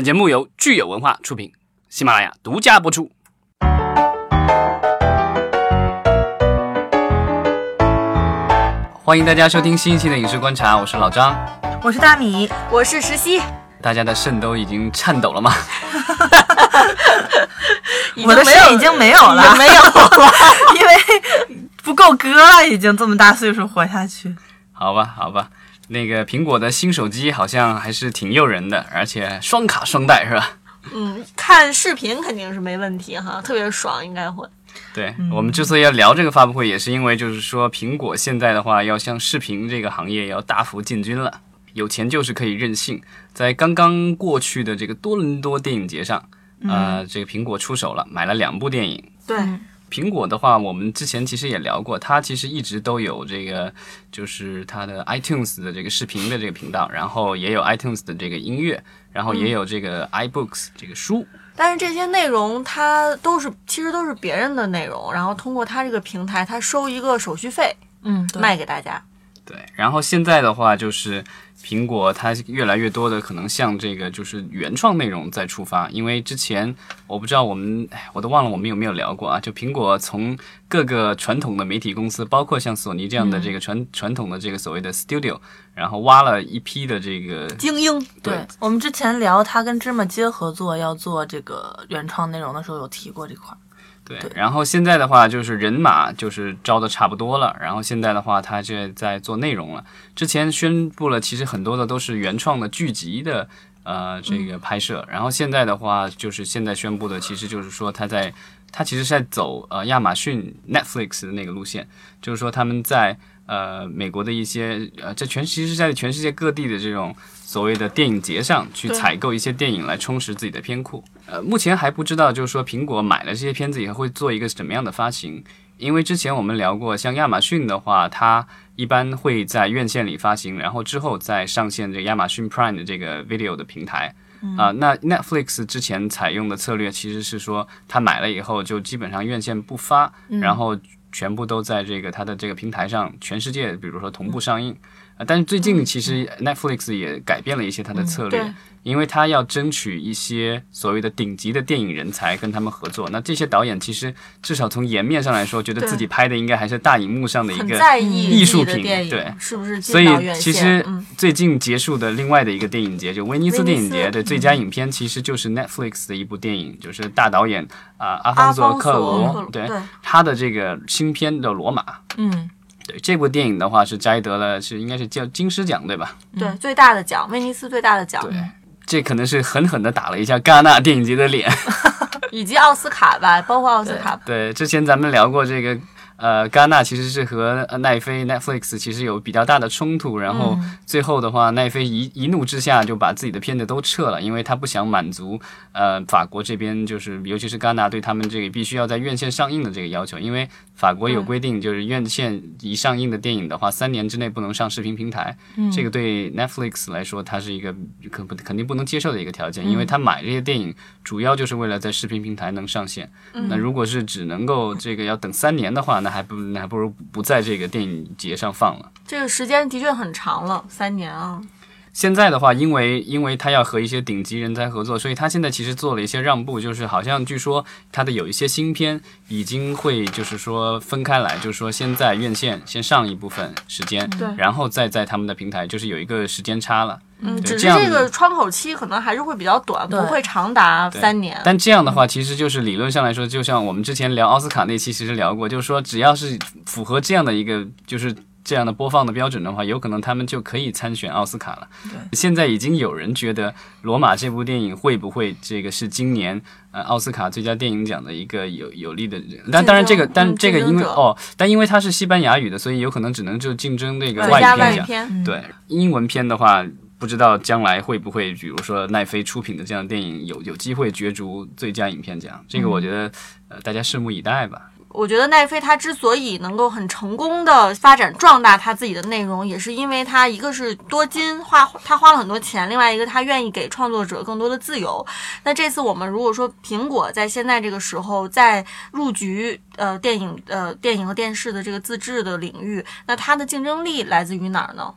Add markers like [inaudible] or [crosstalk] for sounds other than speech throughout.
本节目由聚友文化出品，喜马拉雅独家播出。欢迎大家收听新一期的影视观察，我是老张。我是大米，我是石溪，大家的肾都已经颤抖了吗？我的肾已经没有了，没有了，[laughs] 因为不够割了，已经这么大岁数活下去。好吧，好吧，那个苹果的新手机好像还是挺诱人的，而且双卡双待是吧？嗯，看视频肯定是没问题哈，特别爽，应该会。对我们之所以要聊这个发布会，也是因为就是说苹果现在的话要向视频这个行业要大幅进军了。有钱就是可以任性，在刚刚过去的这个多伦多电影节上，呃，这个苹果出手了，买了两部电影。对，苹果的话，我们之前其实也聊过，它其实一直都有这个，就是它的 iTunes 的这个视频的这个频道，然后也有 iTunes 的这个音乐，然后也有这个 iBooks 这个书。但是这些内容它都是其实都是别人的内容，然后通过它这个平台，它收一个手续费嗯，卖给大家。对，然后现在的话就是苹果它越来越多的可能向这个就是原创内容在出发，因为之前我不知道我们哎我都忘了我们有没有聊过啊，就苹果从各个传统的媒体公司，包括像索尼这样的这个传、传统的这个所谓的 studio，然后挖了一批的这个精英，对。我们之前聊他跟芝麻街合作要做这个原创内容的时候，有提过这块儿。对。对，然后现在的话就是人马就是招的差不多了，然后现在的话他就在做内容了。之前宣布了，其实很多的都是原创的剧集的呃这个拍摄，然后现在的话就是现在宣布的，其实就是说他在他其实是在走呃亚马逊 Netflix 的那个路线，就是说他们在呃美国的一些呃在全其实在全世界各地的这种所谓的电影节上去采购一些电影来充实自己的片库。呃，目前还不知道，就是说苹果买了这些片子以后会做一个什么样的发行。因为之前我们聊过，像亚马逊的话，它一般会在院线里发行，然后之后再上线这个亚马逊 Prime 的这个 video 的平台。啊、那 Netflix 之前采用的策略其实是说，它买了以后就基本上院线不发，然后全部都在这个它的这个平台上，全世界比如说同步上映。但是最近其实 Netflix 也改变了一些它的策略，对因为它要争取一些所谓的顶级的电影人才跟他们合作。那这些导演其实至少从颜面上来说，觉得自己拍的应该还是大荧幕上的一个艺术品对是不是所以？其实嗯最近结束的另外的一个电影节，就威尼斯电影节的最佳影片，其实就是 Netflix 的一部电影，就是大导演啊、阿方索克罗索，对对他的这个新片的《罗马》。嗯，对这部电影的话是摘得了是应该是叫金狮奖对吧？对最大的奖，威尼斯最大的奖，对，这可能是狠狠的打了一下戛纳电影节的脸。[laughs] 以及奥斯卡吧，包括奥斯卡。对，之前咱们聊过这个，呃，戛纳其实是和呃奈飞 Netflix 其实有比较大的冲突，然后最后的话，奈飞一一怒之下就把自己的片子都撤了，因为他不想满足呃法国这边就是尤其是戛纳对他们这个必须要在院线上映的这个要求，因为法国有规定，就是院线一上映的电影的话，三年之内不能上视频平台，这个对 Netflix 来说，它是一个肯不肯定不能接受的一个条件，因为他买这些电影主要就是为了在视频平台能上线。那如果是只能够这个要等三年的话，那还不那还不如不在这个电影节上放了。这个时间的确很长了，三年啊。现在的话，因为因为他要和一些顶级人才合作，所以他现在其实做了一些让步，就是好像据说他的有一些新片已经会就是说分开来，就是说先在院线先上一部分时间，对然后再在他们的平台，就是有一个时间差了。嗯，这样只是这个窗口期可能还是会比较短，不会长达三年。但这样的话，其实就是理论上来说，就像我们之前聊奥斯卡那期其实聊过，就是说只要是符合这样的一个就是这样的播放的标准的话，有可能他们就可以参选奥斯卡了。现在已经有人觉得《罗马》这部电影会不会这个是今年呃奥斯卡最佳电影奖的一个有有利的，但当然这个但嗯这个因为哦，但因为它是西班牙语的，所以有可能只能就竞争这个外语片奖。片，对英文片的话，不知道将来会不会，比如说奈飞出品的这样的电影有有机会角逐最佳影片奖，这个我觉得、呃大家拭目以待吧。我觉得奈飞它之所以能够很成功的发展壮大它自己的内容，也是因为它一个是多金花，它花了很多钱，另外一个它愿意给创作者更多的自由。那这次我们如果说苹果在现在这个时候在入局呃电影呃电影和电视的这个自制的领域，那它的竞争力来自于哪儿呢？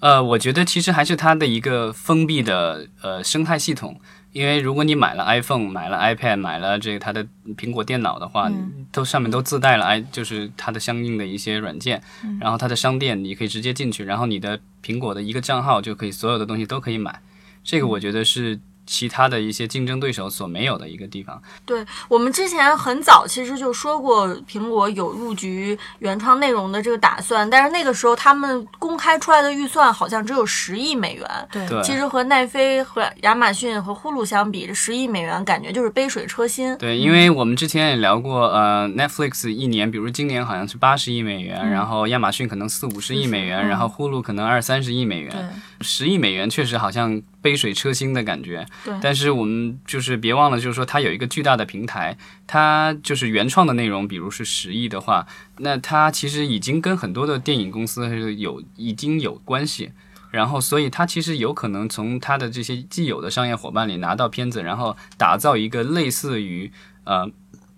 呃，我觉得其实还是它的一个封闭的呃生态系统，因为如果你买了 iPhone、买了 iPad、买了这个它的苹果电脑的话，都上面都自带了 i 就是它的相应的一些软件，然后它的商店你可以直接进去，然后你的苹果的一个账号就可以所有的东西都可以买。这个我觉得是。其他的一些竞争对手所没有的一个地方。对我们之前很早其实就说过，苹果有入局原创内容的这个打算，但是那个时候他们公开出来的预算好像只有十亿美元。对，其实和奈飞、和亚马逊和呼噜相比，这十亿美元感觉就是杯水车薪。对，因为我们之前也聊过，呃，Netflix 一年，比如今年好像是八十亿美元，然后亚马逊可能四五十亿美元，嗯然后呼噜可能二三十亿美对元，十亿美元确实好像杯水车薪的感觉。对但是我们就是别忘了，就是说它有一个巨大的平台，它就是原创的内容，比如是十亿的话，那它其实已经跟很多的电影公司是有已经有关系。然后，所以它其实有可能从它的这些既有的商业伙伴里拿到片子，然后打造一个类似于呃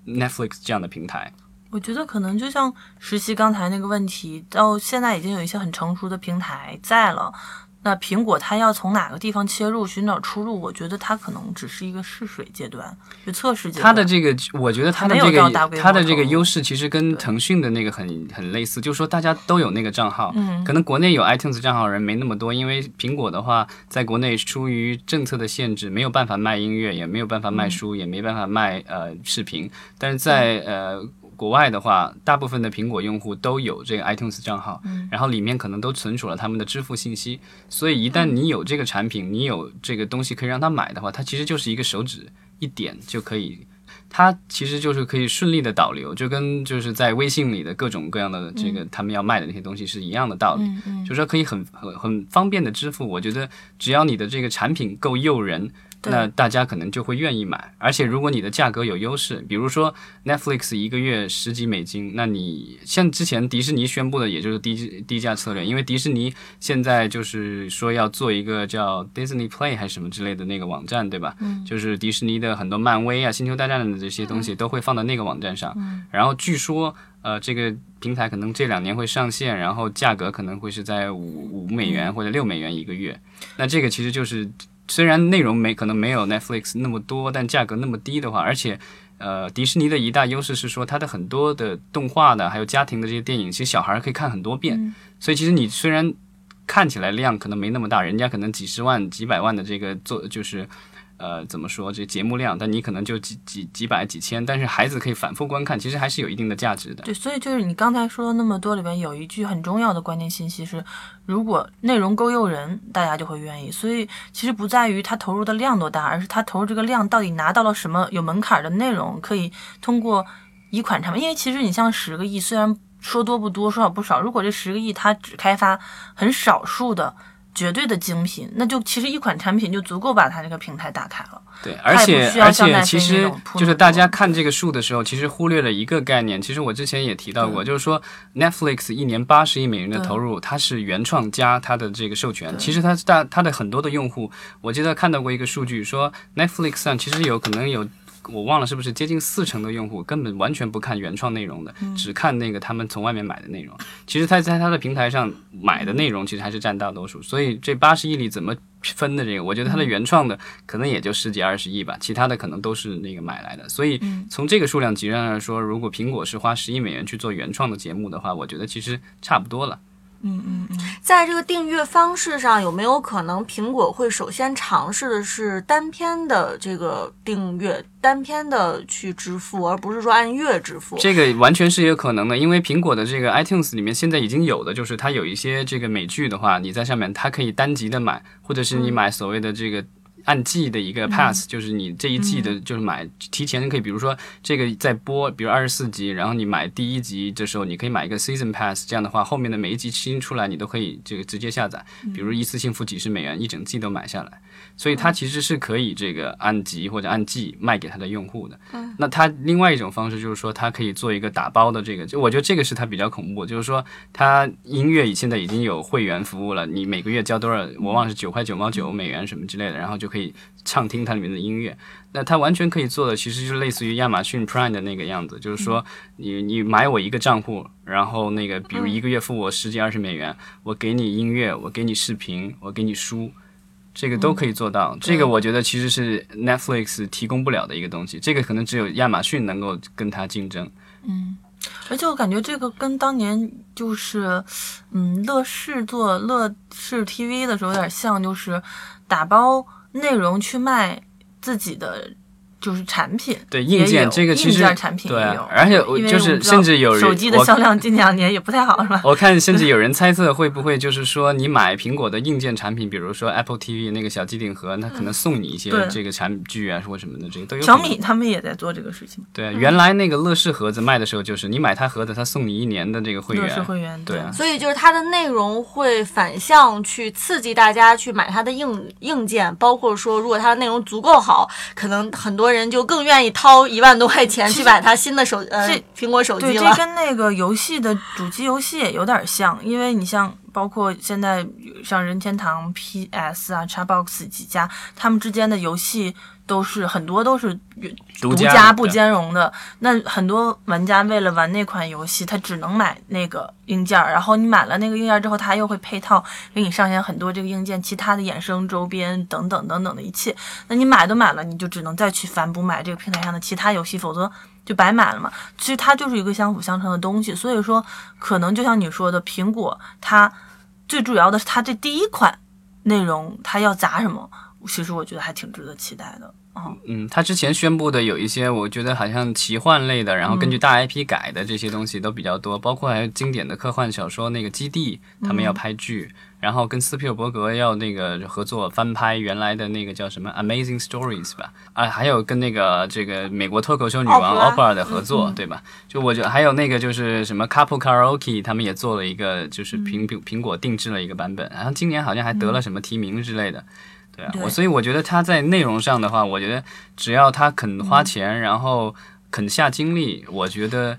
Netflix 这样的平台。我觉得可能就像实习刚才那个问题，到现在已经有一些很成熟的平台在了。那苹果它要从哪个地方切入寻找出路？我觉得它可能只是一个试水阶段，就测试阶段。它的这个，我觉得它的这个它的这个优势其实跟腾讯的那个很很类似，就是说大家都有那个账号，嗯可能国内有 iTunes 账号人没那么多，因为苹果的话，在国内出于政策的限制，没有办法卖音乐，也没有办法卖书，也没办法卖呃视频，但是在呃。国外的话，大部分的苹果用户都有这个 iTunes 账号，然后里面可能都存储了他们的支付信息，所以一旦你有这个产品，你有这个东西可以让他买的话，它其实就是一个手指一点就可以它其实就是可以顺利的导流，就跟就是在微信里的各种各样的这个他们要卖的那些东西是一样的道理，嗯嗯。就是说可以很很很方便的支付。我觉得只要你的这个产品够诱人，对那大家可能就会愿意买。而且如果你的价格有优势，比如说 Netflix 一个月十几美金，那你像之前迪士尼宣布的，也就是低低价策略，因为迪士尼现在就是说要做一个叫 Disney Play 还是什么之类的那个网站，对吧？嗯就是迪士尼的很多漫威啊、星球大战的这些东西都会放到那个网站上。嗯然后据说，呃，这个平台可能这两年会上线，然后价格可能会是在五五美嗯元或者六美元一个月。那这个其实就是虽然内容没可能没有 Netflix 那么多，但价格那么低的话，而且。呃，迪士尼的一大优势是说，它的很多的动画的，还有家庭的这些电影，其实小孩儿可以看很多遍。嗯所以其实你虽然看起来量可能没那么大，人家可能几十万、几百万的这个做就是。呃，怎么说这节目量？但你可能就几几几百几千，但是孩子可以反复观看，其实还是有一定的价值的。对，所以就是你刚才说的那么多里边有一句很重要的关键信息是，如果内容够诱人，大家就会愿意。所以其实不在于他投入的量多大，而是他投入这个量到底拿到了什么有门槛的内容，可以通过一款产品。因为其实你像十个亿，虽然说多不多，说少不少，如果这十个亿它只开发很少数的。绝对的精品，那就其实一款产品就足够把它这个平台打开了。对，而且而且其实就是大家看这个数的时候，其实忽略了一个概念。其实我之前也提到过，就是说 Netflix 一年八十亿美元的投入，它是原创加它的这个授权。其实它大它的很多的用户，我记得看到过一个数据，说 Netflix 上其实有可能有。我忘了是不是接近四成的用户根本完全不看原创内容的，嗯只看那个他们从外面买的内容。其实他在他的平台上买的内容其实还是占大多数，所以这八十亿里怎么分的这个，我觉得它的原创的可能也就十几二十亿吧，其他的可能都是那个买来的。所以从这个数量级上来说，如果苹果是花十亿美元去做原创的节目的话，我觉得其实差不多了。嗯嗯嗯，在这个订阅方式上，有没有可能苹果会首先尝试的是单篇的这个订阅，单篇的去支付，而不是说按月支付？这个完全是有可能的，因为苹果的这个 iTunes 里面现在已经有的，就是它有一些这个美剧的话，你在上面它可以单集的买，或者是你买所谓的这个。按季的一个 pass，、就是你这一季的，就是买提前可以，比如说这个在播，比如二十四集，然后你买第一集的时候，你可以买一个 season pass，这样的话后面的每一集新出来你都可以这个直接下载，比如一次性付几十美元，一整季都买下来，所以它其实是可以这个按集或者按季卖给它的用户的。那它另外一种方式就是说，它可以做一个打包的这个，就我觉得这个是它比较恐怖，就是说它音乐现在已经有会员服务了，你每个月交多少，我忘了是九块九毛九美元什么之类的，然后就可以畅听它里面的音乐。那它完全可以做的，其实就是类似于亚马逊 Prime 的那个样子，就是说你你买我一个账户，然后那个比如一个月付我十几二十美元，我给你音乐，我给你视频，我给你书。这个都可以做到。这个我觉得其实是 Netflix 提供不了的一个东西，这个可能只有亚马逊能够跟它竞争。嗯而且我感觉这个跟当年就是，嗯，乐视做乐视 TV 的时候有点像，就是打包内容去卖自己的就是产品。对硬件这个其实硬件产品对啊也有，而且我就是甚至有人手机的销量近两年也不太好，是吧？我看甚至有人猜测会不会就是说，你买苹果的硬件产品，比如说 Apple TV 那个小机顶盒，它可能送你一些这个产具啊或什么的，这个都有。小米他们也在做这个事情，对，原来那个乐视盒子卖的时候，就是你买它盒子，它送你一年的这个会乐视员。会员对啊所以就是它的内容会反向去刺激大家去买它的硬硬件，包括说如果它的内容足够好，可能很多人就更愿意掏一万多块钱去买他新的手呃这苹果手，机了。这跟那个游戏的主机游戏也有点像，因为你像包括现在像任天堂、PS 啊、Xbox 几家，他们之间的游戏都是很多都是独家不兼容的。那很多玩家为了玩那款游戏，他只能买那个硬件儿，然后你买了那个硬件儿之后，他又会配套给你上线很多这个硬件其他的衍生周边等等等等的一切。那你买都买了，你就只能再去反补买这个平台上的其他游戏，否则就白买了嘛。其实它就是一个相辅相成的东西，所以说可能就像你说的，苹果它最主要的是它这第一款内容它要砸什么，其实我觉得还挺值得期待的。嗯，嗯，他之前宣布的有一些，我觉得好像奇幻类的，然后根据大 IP 改的这些东西都比较多，包括还有经典的科幻小说那个《基地》，他们要拍剧，然后跟斯皮尔伯格要那个合作翻拍原来的那个叫什么《Amazing Stories》吧，啊，还有跟那个这个美国脱口秀女王奥普拉 Oprah 的合作，对吧？就我觉得还有那个就是什么 Couple Karaoke，他们也做了一个就是苹苹苹果定制了一个版本，然后今年好像还得了什么提名之类的。对啊，对。我所以我觉得他在内容上的话，我觉得只要他肯花钱，然后肯下精力，我觉得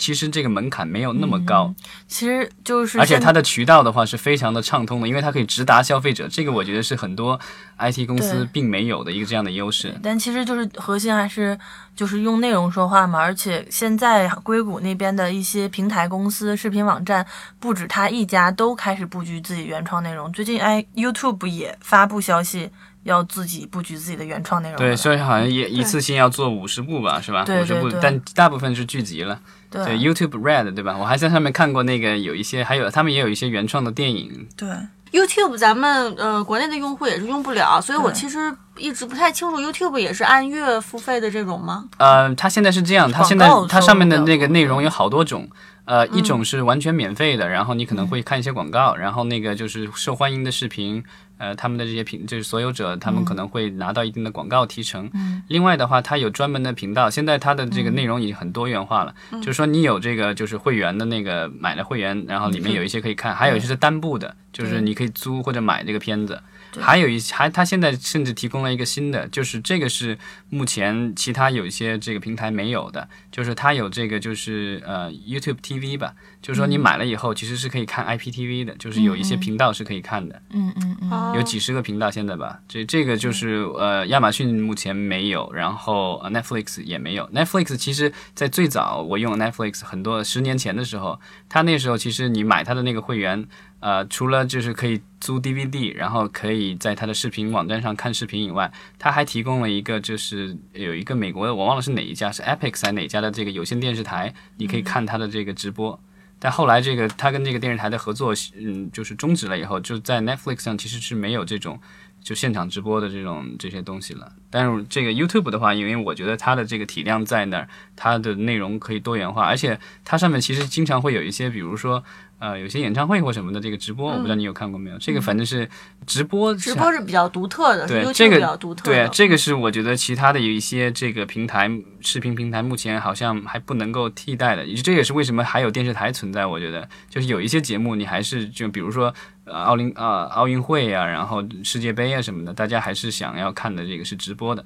其实这个门槛没有那么高，其实就是而且它的渠道的话是非常的畅通的，因为它可以直达消费者，这个我觉得是很多 IT 公司并没有的一个这样的优势。但其实就是核心还是就是用内容说话嘛，而且现在硅谷那边的一些平台公司、视频网站，不止他一家都开始布局自己原创内容。最近哎，YouTube 也发布消息要自己布局自己的原创内容了。对，所以好像也一次性要做五十部吧，是吧？五十部但大部分是剧集了。对对，YouTube Red 对吧？我还在上面看过那个有一些，还有他们也有一些原创的电影。对 YouTube 咱们呃国内的用户也是用不了，所以我其实一直不太清楚 YouTube 也是按月付费的这种吗？呃，它现在是这样，它现在它上面的那个内容有好多种。呃，嗯一种是完全免费的，然后你可能会看一些广告，然后那个就是受欢迎的视频，呃，他们的这些频就是所有者，他们可能会拿到一定的广告提成。嗯。另外的话，它有专门的频道，现在它的这个内容已经很多元化了，嗯。就是说你有这个就是会员的那个买了会员，然后里面有一些可以看，还有一些是单部的，就是你可以租或者买这个片子。对。还有一，还它现在甚至提供了一个新的，就是这个是目前其他有一些这个平台没有的，就是它有这个就是呃 YouTube TV 吧，就是说你买了以后其实是可以看 IPTV 的，就是有一些频道是可以看的，嗯嗯嗯，哦。有几十个频道现在吧，这这个就是呃亚马逊目前没有，然后、呃、Netflix 也没有。Netflix 其实在最早我用 Netflix 很多十年前的时候，它那时候其实你买它的那个会员，呃，除了就是可以租 DVD，然后可以在它的视频网站上看视频以外，它还提供了一个就是有一个美国的我忘了是哪一家是 Epix 还是哪家的这个有线电视台，你可以看它的这个直播。但后来这个他跟这个电视台的合作，嗯，就是终止了以后，就在 Netflix 上其实是没有这种就现场直播的这种这些东西了。但是这个 YouTube 的话，因为我觉得它的这个体量在那儿，它的内容可以多元化，而且它上面其实经常会有一些，比如说呃，有些演唱会或什么的这个直播，我不知道你有看过没有？这个反正是直播，直播是比较独特的，是对这个比较独特的。对，这个是我觉得其他的有一些这个平台视频平台目前好像还不能够替代的，这也是为什么还有电视台存在。我觉得就是有一些节目你还是就比如说呃奥林啊、奥运会啊，然后世界杯啊什么的，大家还是想要看的这个是直播的。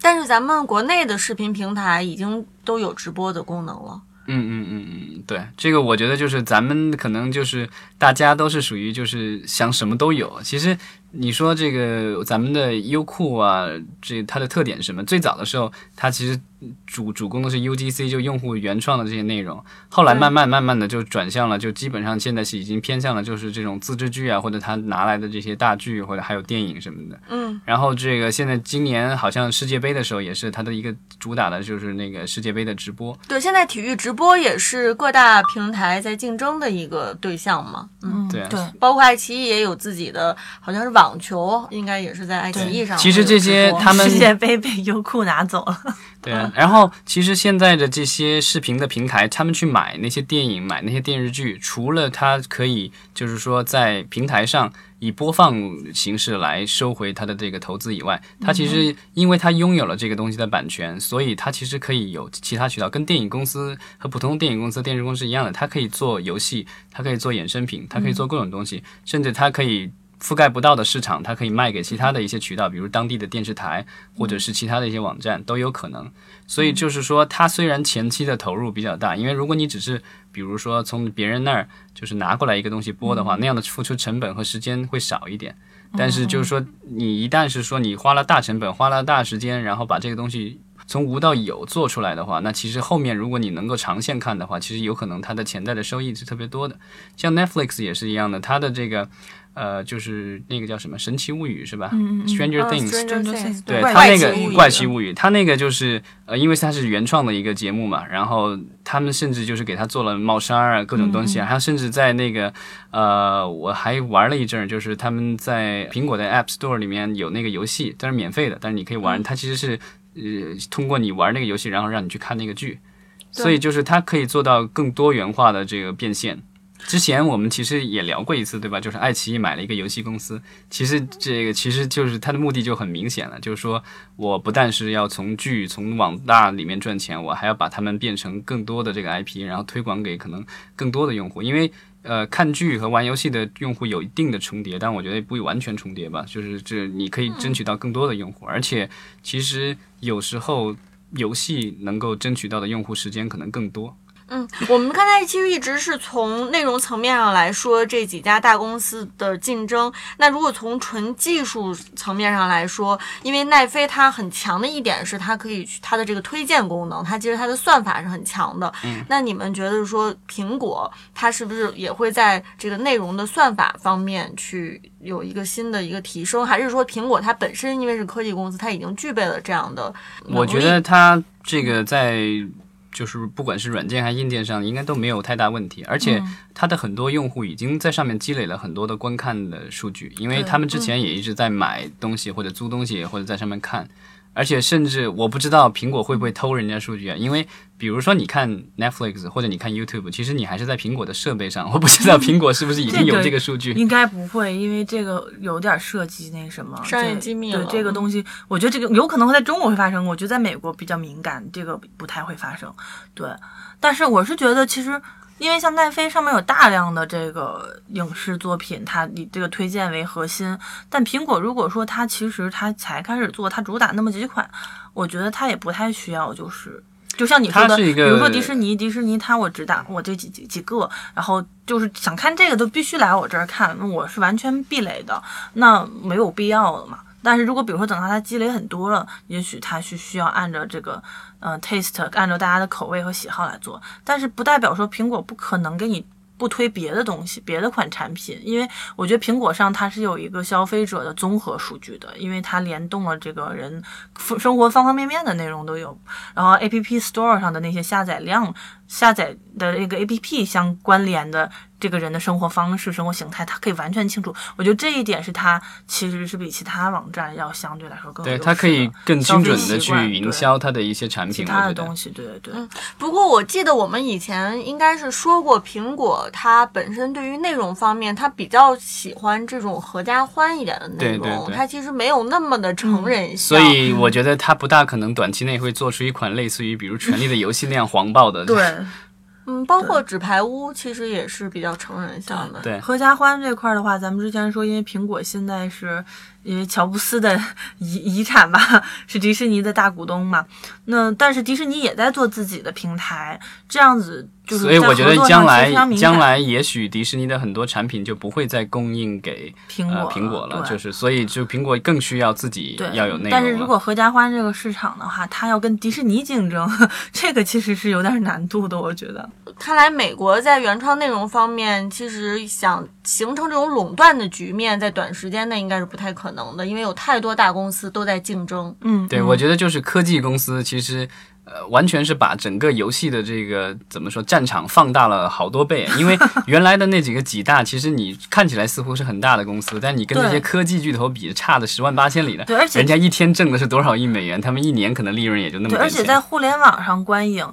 但是咱们国内的视频平台已经都有直播的功能了。嗯嗯嗯嗯，对，这个我觉得就是咱们可能就是大家都是属于就是想什么都有。其实你说这个咱们的优酷啊，这它的特点是什么？最早的时候，它其实主主攻的是 UGC，就用户原创的这些内容。后来慢慢慢慢的就转向了，就基本上现在是已经偏向了，就是这种自制剧啊，或者他拿来的这些大剧，或者还有电影什么的。嗯。然后这个现在今年好像世界杯的时候，也是它的一个主打的就是那个世界杯的直播。对，现在体育直播也是各大平台在竞争的一个对象嘛。嗯，对对，包括爱奇艺也有自己的，好像是网球，应该也是在爱奇艺上。其实这些他们世界杯被优酷拿走了。[laughs] 对啊，然后其实现在的这些视频的平台，他们去买那些电影、买那些电视剧，除了它可以就是说在平台上以播放形式来收回它的这个投资以外，它其实因为它拥有了这个东西的版权，所以它其实可以有其他渠道，跟电影公司和普通电影公司、电视公司一样的，它可以做游戏，它可以做衍生品，它可以做各种东西，甚至它可以。覆盖不到的市场，它可以卖给其他的一些渠道，比如当地的电视台，或者是其他的一些网站都有可能。所以就是说，它虽然前期的投入比较大，因为如果你只是比如说从别人那儿就是拿过来一个东西播的话，那样的付出成本和时间会少一点。但是就是说，你一旦是说你花了大成本、花了大时间，然后把这个东西从无到有做出来的话，那其实后面如果你能够长线看的话，其实有可能它的潜在的收益是特别多的。像 Netflix 也是一样的，它的这个。呃，就是那个叫什么《神奇物语》是吧？嗯嗯，Stranger Things，对怪它那个怪奇物语，他那个就是呃，因为他是原创的一个节目嘛，然后他们甚至就是给他做了帽衫啊，各种东西，还有甚至在那个呃，我还玩了一阵儿，就是他们在苹果的 App Store 里面有那个游戏，但是免费的，但是你可以玩，它其实是呃通过你玩那个游戏，然后让你去看那个剧，所以就是它可以做到更多元化的这个变现。之前我们其实也聊过一次，对吧？就是爱奇艺买了一个游戏公司，其实这个其实就是它的目的就很明显了，就是说我不但是要从剧、从网大里面赚钱，我还要把它们变成更多的这个 IP，然后推广给可能更多的用户。因为呃，看剧和玩游戏的用户有一定的重叠，但我觉得不完全重叠吧。就是这你可以争取到更多的用户，而且其实有时候游戏能够争取到的用户时间可能更多。嗯，我们刚才其实一直是从内容层面上来说这几家大公司的竞争。那如果从纯技术层面上来说，因为奈飞它很强的一点是它可以去它的这个推荐功能，它其实它的算法是很强的。嗯，那你们觉得说苹果它是不是也会在这个内容的算法方面去有一个新的一个提升，还是说苹果它本身因为是科技公司，它已经具备了这样的？我觉得它这个在就是不管是软件还是硬件上，应该都没有太大问题。而且它的很多用户已经在上面积累了很多的观看的数据，因为他们之前也一直在买东西或者租东西或者在上面看。而且甚至我不知道苹果会不会偷人家数据啊？因为比如说你看 Netflix 或者你看 YouTube，其实你还是在苹果的设备上，[laughs] 我不知道苹果是不是已经有这个数据。应该不会，因为这个有点涉及那什么商业机密了这个东西，我觉得这个有可能会在中国会发生，我觉得在美国比较敏感，这个不太会发生。对，但是我是觉得其实。因为像奈飞上面有大量的这个影视作品，它以这个推荐为核心。但苹果如果说它其实它才开始做，它主打那么几款，我觉得它也不太需要，就是就像你说的，比如说迪士尼，迪士尼它我只打我这几几几个，然后就是想看这个都必须来我这儿看，那我是完全壁垒的，那没有必要了嘛。但是如果比如说等到它积累很多了，也许它是需要按照这个呃 taste，按照大家的口味和喜好来做，但是不代表说苹果不可能给你不推别的东西，别的款产品，因为我觉得苹果上它是有一个消费者的综合数据的，因为它联动了这个人生活方方面面的内容都有，然后 App Store 上的那些下载量、下载的那个 App 相关联的这个人的生活方式、生活形态，他可以完全清楚。我觉得这一点是他其实是比其他网站要相对来说更有优势对它可以更精准的去营销他的一些产品其他的东西，对对对。不过我记得我们以前应该是说过，苹果它本身对于内容方面，它比较喜欢这种合家欢一点的内容，对对对它其实没有那么的成人向。所以我觉得它不大可能短期内会做出一款类似于比如《权力的游戏》那样黄暴的。对，嗯，包括纸牌屋其实也是比较成人向的。对。合家欢这块儿的话，咱们之前说，因为苹果现在是因为乔布斯的遗遗产吧，是迪士尼的大股东嘛。那但是迪士尼也在做自己的平台，这样子就是所以我觉得将来将来也许迪士尼的很多产品就不会再供应给苹果呃苹果了，就是所以就苹果更需要自己，要有内容。但是如果合家欢这个市场的话，它要跟迪士尼竞争，[laughs] 这个其实是有点难度的，我觉得。看来美国在原创内容方面，其实想形成这种垄断的局面，在短时间内应该是不太可能的，因为有太多大公司都在竞争。嗯，对，嗯我觉得就是科技公司其实。呃，完全是把整个游戏的这个怎么说战场放大了好多倍，因为 [laughs] 原来的那几个几大，其实你看起来似乎是很大的公司，但你跟那些科技巨头比，差的十万八千里的。对，而且人家一天挣的是多少亿美元，他们一年可能利润也就那么对。而且在互联网上观影，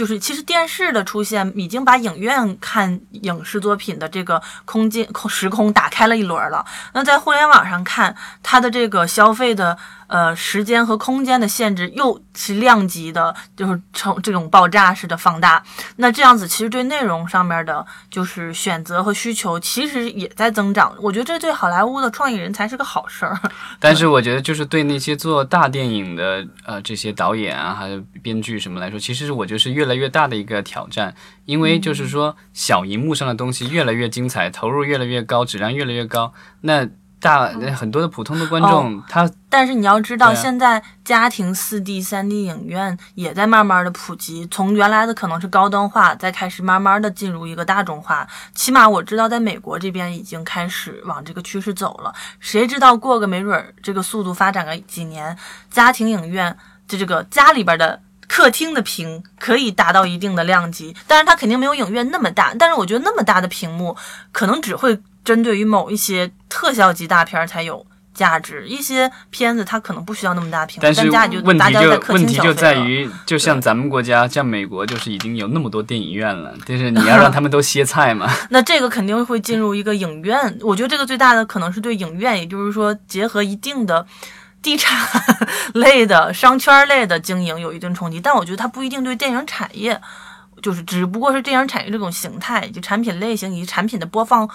就是其实电视的出现已经把影院看影视作品的这个空间空时空打开了一轮了。那在互联网上看，它的这个消费的呃时间和空间的限制又是量级的，就是成这种爆炸式的放大。那这样子其实对内容上面的，就是选择和需求其实也在增长。我觉得这对好莱坞的创意人才是个好事儿。[laughs] 但是我觉得，就是对那些做大电影的呃这些导演啊，还有编剧什么来说，其实我觉得是越来越大的一个挑战，因为就是说小荧幕上的东西越来越精彩，投入越来越高，质量越来越高，那大很多的普通的观众、他但是你要知道，啊现在家庭四 D、三 D 影院也在慢慢的普及，从原来的可能是高端化，再开始慢慢的进入一个大众化。起码我知道，在美国这边已经开始往这个趋势走了。谁知道过个没准儿这个速度发展个几年，家庭影院就这个家里边的。客厅的屏可以达到一定的量级，但是它肯定没有影院那么大。但是我觉得那么大的屏幕，可能只会针对于某一些特效级大片儿才有价值，一些片子它可能不需要那么大屏幕，但是问题就在于，就像咱们国家，像美国，就是已经有那么多电影院了，但是你要让他们都歇菜嘛。[laughs] 那这个肯定会进入一个影院。我觉得这个最大的可能是对影院，也就是说结合一定的地产类的、商圈类的经营有一定冲击，但我觉得它不一定对电影产业，就是只不过是电影产业这种形态以及产品类型以及产品的播放，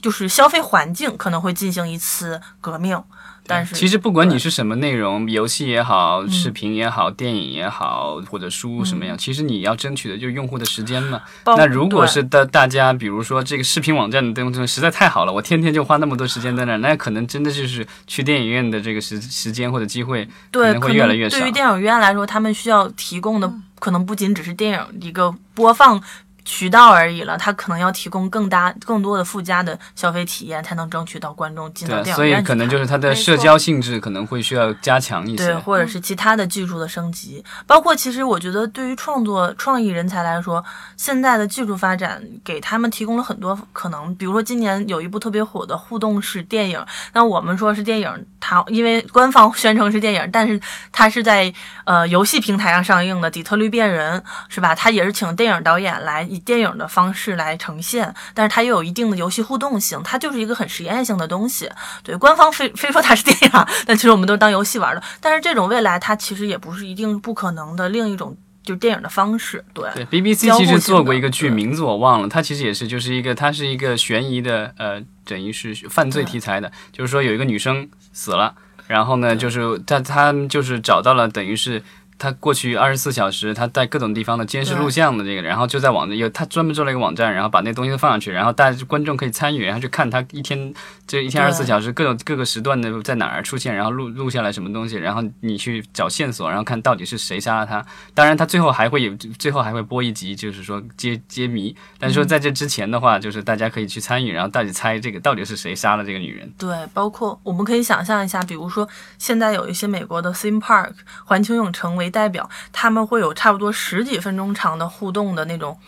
就是消费环境可能会进行一次革命。但是其实不管你是什么内容，游戏也好，视频也好，电影也好，或者书什么样，其实你要争取的就是用户的时间嘛。那如果是大大家，比如说这个视频网站的东西实在太好了，我天天就花那么多时间在那儿，那可能真的就是去电影院的这个时时间或者机会可对，能可会越来越少对。于电影院来说，他们需要提供的可能不仅只是电影一个播放渠道而已了，它可能要提供更大、更多的附加的消费体验，才能争取到观众进到对，电影院所以可能就是看它的社交性质可能会需要加强一些对，或者是其他的技术的升级，包括其实我觉得对于创作创意人才来说，现在的技术发展给他们提供了很多可能。比如说今年有一部特别火的互动式电影，那我们说是电影，它因为官方宣称是电影，但是它是在呃游戏平台上上映的《底特律变人》，是吧？它也是请电影导演来以电影的方式来呈现，但是它又有一定的游戏互动性，它就是一个很实验性的东西。对，官方非非说它是电影，但其实我们都当游戏玩的。但是这种未来，它其实也不是一定不可能的另一种就是电影的方式。对，对，BBC 其实做过一个剧，名字我忘了，它其实也是就是一个，它是一个悬疑的，呃，等于是犯罪题材的，就是说有一个女生死了，然后呢，就是他他就是找到了，等于是。他过去二十四小时，他在各种地方的监视录像的这个，然后就在网有他专门做了一个网站，然后把那东西都放上去，然后大家观众可以参与，然后去看他一天这一天二十四小时各种各个时段的在哪儿出现，然后录录下来什么东西，然后你去找线索，然后看到底是谁杀了他。当然，他最后还会有最后还会播一集，就是说揭揭谜。但是说在这之前的话，就是大家可以去参与，然后到底猜这个到底是谁杀了这个女人。对，包括我们可以想象一下，比如说现在有一些美国的 theme park 环球影城为代表，他们会有差不多十几分钟长的互动的那种，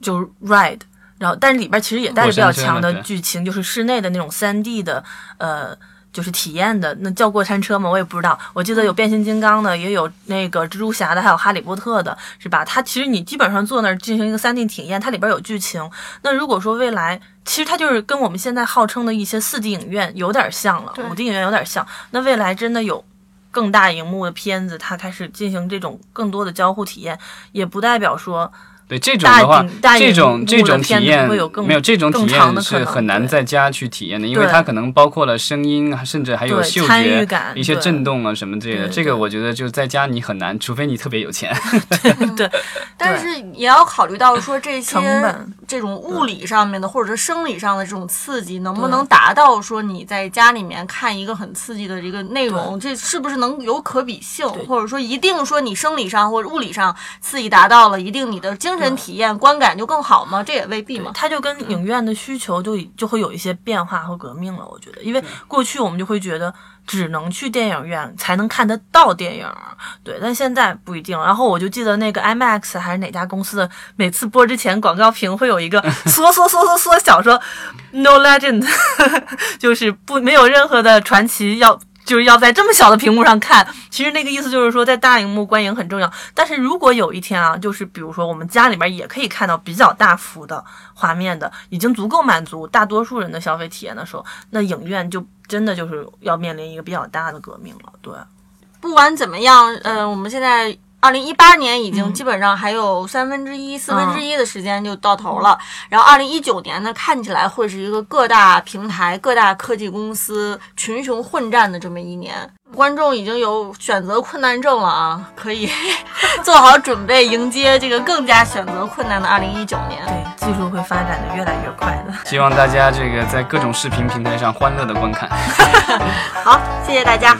就是 ride。然后，但是里边其实也带着比较强的剧情，就是室内的那种三 D 的，呃，就是体验的。那叫过山车吗？我也不知道。我记得有变形金刚的，也有那个蜘蛛侠的，还有哈利波特的，是吧？它其实你基本上坐那儿进行一个三 D 体验，它里边有剧情。那如果说未来，其实它就是跟我们现在号称的一些四 D 影院有点像了，对五 D 影院有点像。那未来真的有更大荧幕的片子，它开始进行这种更多的交互体验，也不代表说对这种的话大荧大，这种这种的片子体验会有更没有这种体验是很难在家去体验的，因为它可能包括了声音，甚至还有对嗅参与觉感、一些震动啊什么之类的。这个我觉得就在家你很难，除非你特别有钱。[laughs] 对，但是也要考虑到说这些成本这种物理上面的或者是生理上的这种刺激，能不能达到说你在家里面看一个很刺激的这个内容，这是不是能有可比性，或者说一定说你生理上或者物理上刺激达到了，一定你的精神体验观感就更好吗？这也未必嘛。它就跟影院的需求就就会有一些变化和革命了。我觉得，因为过去我们就会觉得只能去电影院才能看得到电影，对，但现在不一定。然后我就记得那个 IMAX 还是哪家公司的，每次播之前广告屏会有一个缩缩缩缩缩小说 No Legend，[laughs] 就是不没有任何的传奇要。就是要在这么小的屏幕上看，其实那个意思就是说，在大荧幕观影很重要。但是如果有一天啊，就是比如说我们家里边也可以看到比较大幅的画面的，已经足够满足大多数人的消费体验的时候，那影院就真的就是要面临一个比较大的革命了。对，不管怎么样，呃，我们现在二零一八年已经基本上还有三分之一、四分之一的时间就到头了。然后二零一九年呢，看起来会是一个各大平台、各大科技公司群雄混战的这么一年。观众已经有选择困难症了啊，可以 [laughs] 做好准备迎接这个更加选择困难的二零一九年。对，技术会发展的越来越快的。希望大家这个在各种视频平台上欢乐的观看。[laughs] 好，谢谢大家。